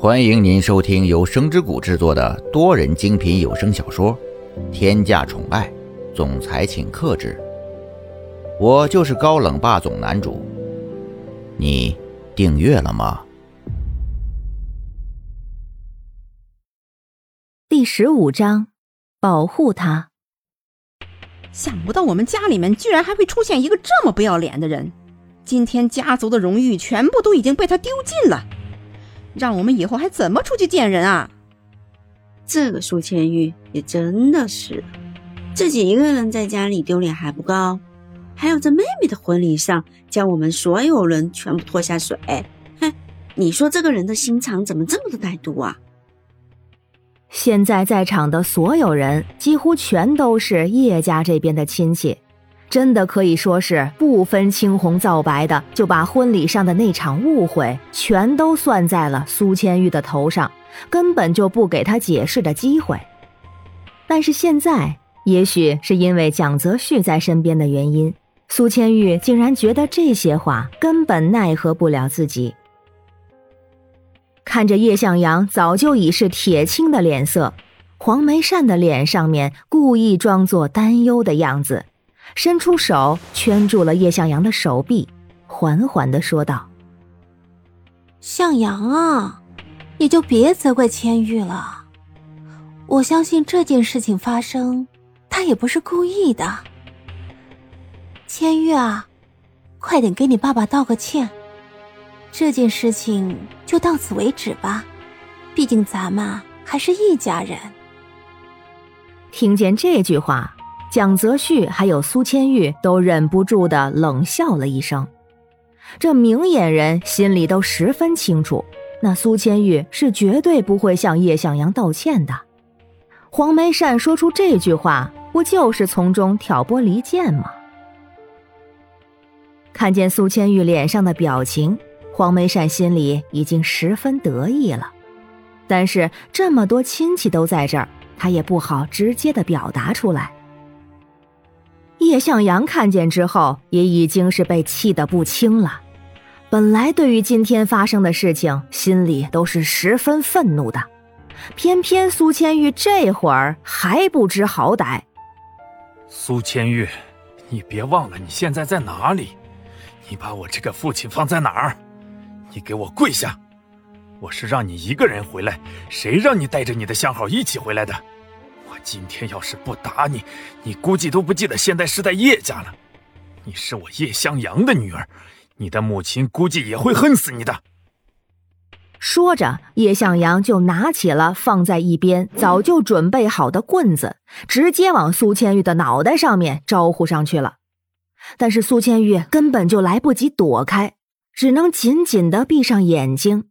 欢迎您收听由声之谷制作的多人精品有声小说《天价宠爱总裁请克制》，我就是高冷霸总男主。你订阅了吗？第十五章，保护他。想不到我们家里面居然还会出现一个这么不要脸的人！今天家族的荣誉全部都已经被他丢尽了。让我们以后还怎么出去见人啊？这个苏千玉也真的是，自己一个人在家里丢脸还不够，还要在妹妹的婚礼上将我们所有人全部拖下水。哼，你说这个人的心肠怎么这么的歹毒啊？现在在场的所有人几乎全都是叶家这边的亲戚。真的可以说是不分青红皂白的，就把婚礼上的那场误会全都算在了苏千玉的头上，根本就不给他解释的机会。但是现在，也许是因为蒋泽旭在身边的原因，苏千玉竟然觉得这些话根本奈何不了自己。看着叶向阳早就已是铁青的脸色，黄梅善的脸上面故意装作担忧的样子。伸出手圈住了叶向阳的手臂，缓缓的说道：“向阳啊，你就别责怪千玉了。我相信这件事情发生，他也不是故意的。千玉啊，快点给你爸爸道个歉。这件事情就到此为止吧，毕竟咱们还是一家人。”听见这句话。蒋泽旭还有苏千玉都忍不住的冷笑了一声，这明眼人心里都十分清楚，那苏千玉是绝对不会向叶向阳道歉的。黄梅善说出这句话，不就是从中挑拨离间吗？看见苏千玉脸上的表情，黄梅善心里已经十分得意了，但是这么多亲戚都在这儿，他也不好直接的表达出来。叶向阳看见之后，也已经是被气得不轻了。本来对于今天发生的事情，心里都是十分愤怒的，偏偏苏千玉这会儿还不知好歹。苏千玉，你别忘了你现在在哪里？你把我这个父亲放在哪儿？你给我跪下！我是让你一个人回来，谁让你带着你的相好一起回来的？今天要是不打你，你估计都不记得现在是在叶家了。你是我叶向阳的女儿，你的母亲估计也会恨死你的。说着，叶向阳就拿起了放在一边早就准备好的棍子，直接往苏千玉的脑袋上面招呼上去了。但是苏千玉根本就来不及躲开，只能紧紧的闭上眼睛，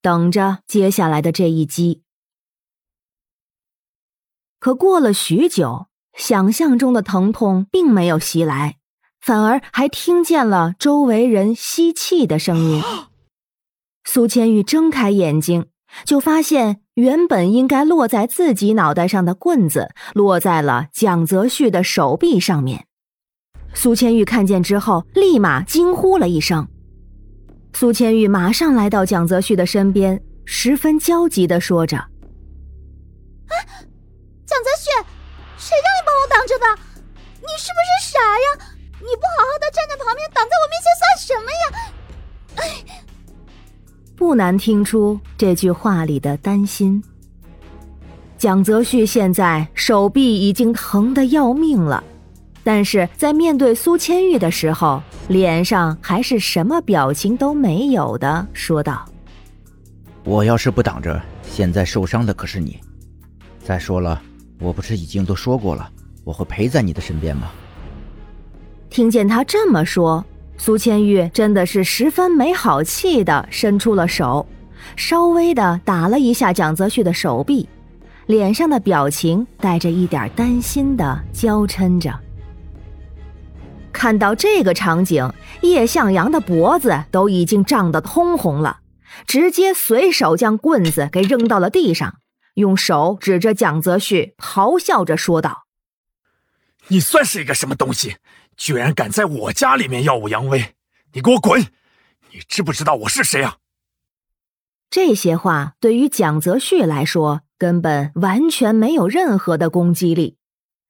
等着接下来的这一击。可过了许久，想象中的疼痛并没有袭来，反而还听见了周围人吸气的声音。苏千玉睁开眼睛，就发现原本应该落在自己脑袋上的棍子落在了蒋泽旭的手臂上面。苏千玉看见之后，立马惊呼了一声。苏千玉马上来到蒋泽旭的身边，十分焦急的说着：“谁让你帮我挡着的？你是不是傻呀？你不好好的站在旁边，挡在我面前算什么呀？哎，不难听出这句话里的担心。蒋泽旭现在手臂已经疼得要命了，但是在面对苏千玉的时候，脸上还是什么表情都没有的，说道：“我要是不挡着，现在受伤的可是你。再说了。”我不是已经都说过了，我会陪在你的身边吗？听见他这么说，苏千玉真的是十分没好气的伸出了手，稍微的打了一下蒋泽旭的手臂，脸上的表情带着一点担心的娇嗔着。看到这个场景，叶向阳的脖子都已经涨得通红了，直接随手将棍子给扔到了地上。用手指着蒋泽旭，咆哮着说道：“你算是一个什么东西？居然敢在我家里面耀武扬威！你给我滚！你知不知道我是谁啊？”这些话对于蒋泽旭来说，根本完全没有任何的攻击力。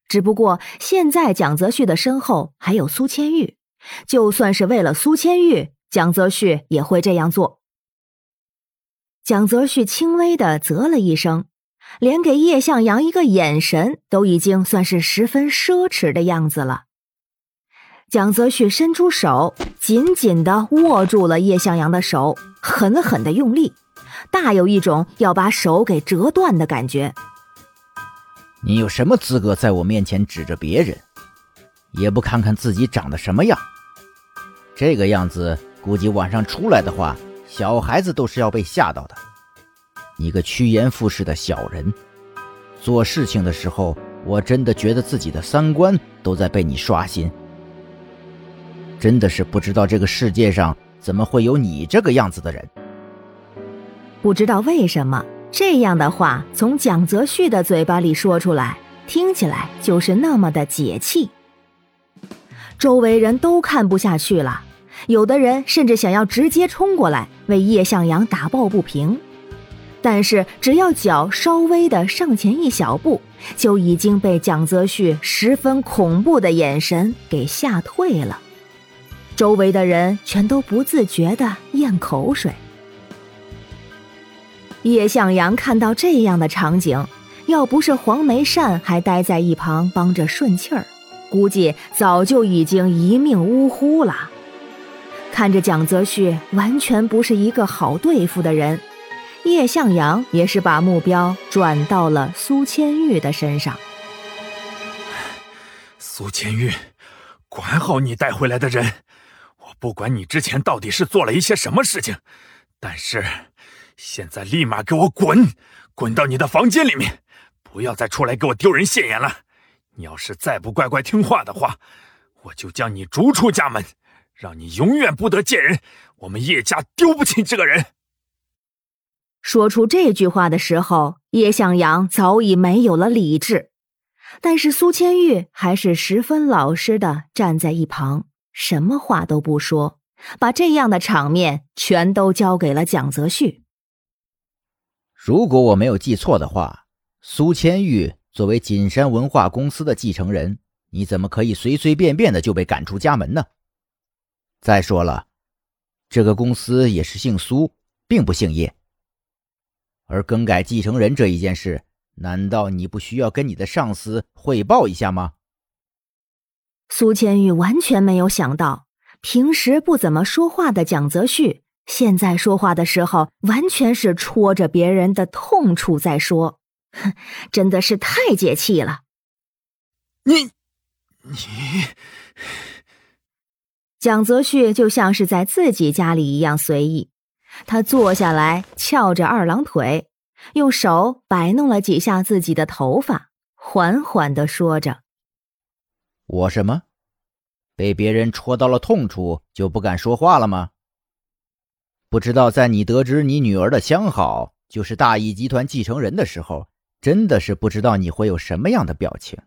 只不过现在蒋泽旭的身后还有苏千玉，就算是为了苏千玉，蒋泽旭也会这样做。蒋泽旭轻微的啧了一声，连给叶向阳一个眼神都已经算是十分奢侈的样子了。蒋泽旭伸出手，紧紧的握住了叶向阳的手，狠狠的用力，大有一种要把手给折断的感觉。你有什么资格在我面前指着别人？也不看看自己长得什么样？这个样子，估计晚上出来的话。小孩子都是要被吓到的。你个趋炎附势的小人，做事情的时候，我真的觉得自己的三观都在被你刷新。真的是不知道这个世界上怎么会有你这个样子的人。不知道为什么这样的话从蒋泽旭的嘴巴里说出来，听起来就是那么的解气。周围人都看不下去了。有的人甚至想要直接冲过来为叶向阳打抱不平，但是只要脚稍微的上前一小步，就已经被蒋泽旭十分恐怖的眼神给吓退了。周围的人全都不自觉的咽口水。叶向阳看到这样的场景，要不是黄梅善还待在一旁帮着顺气儿，估计早就已经一命呜呼了。看着蒋泽旭完全不是一个好对付的人，叶向阳也是把目标转到了苏千玉的身上。苏千玉，管好你带回来的人。我不管你之前到底是做了一些什么事情，但是现在立马给我滚，滚到你的房间里面，不要再出来给我丢人现眼了。你要是再不乖乖听话的话，我就将你逐出家门。让你永远不得见人，我们叶家丢不起这个人。说出这句话的时候，叶向阳早已没有了理智，但是苏千玉还是十分老实的站在一旁，什么话都不说，把这样的场面全都交给了蒋泽旭。如果我没有记错的话，苏千玉作为锦山文化公司的继承人，你怎么可以随随便便的就被赶出家门呢？再说了，这个公司也是姓苏，并不姓叶。而更改继承人这一件事，难道你不需要跟你的上司汇报一下吗？苏千玉完全没有想到，平时不怎么说话的蒋泽旭，现在说话的时候完全是戳着别人的痛处在说，哼，真的是太解气了。你，你。蒋泽旭就像是在自己家里一样随意，他坐下来，翘着二郎腿，用手摆弄了几下自己的头发，缓缓的说着：“我什么？被别人戳到了痛处就不敢说话了吗？不知道在你得知你女儿的相好就是大义集团继承人的时候，真的是不知道你会有什么样的表情。”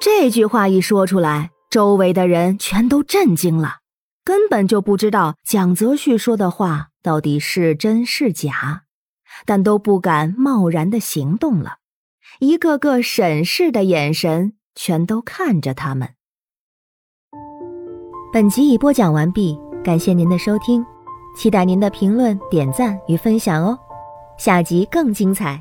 这句话一说出来。周围的人全都震惊了，根本就不知道蒋泽旭说的话到底是真是假，但都不敢贸然的行动了，一个个审视的眼神全都看着他们。本集已播讲完毕，感谢您的收听，期待您的评论、点赞与分享哦，下集更精彩。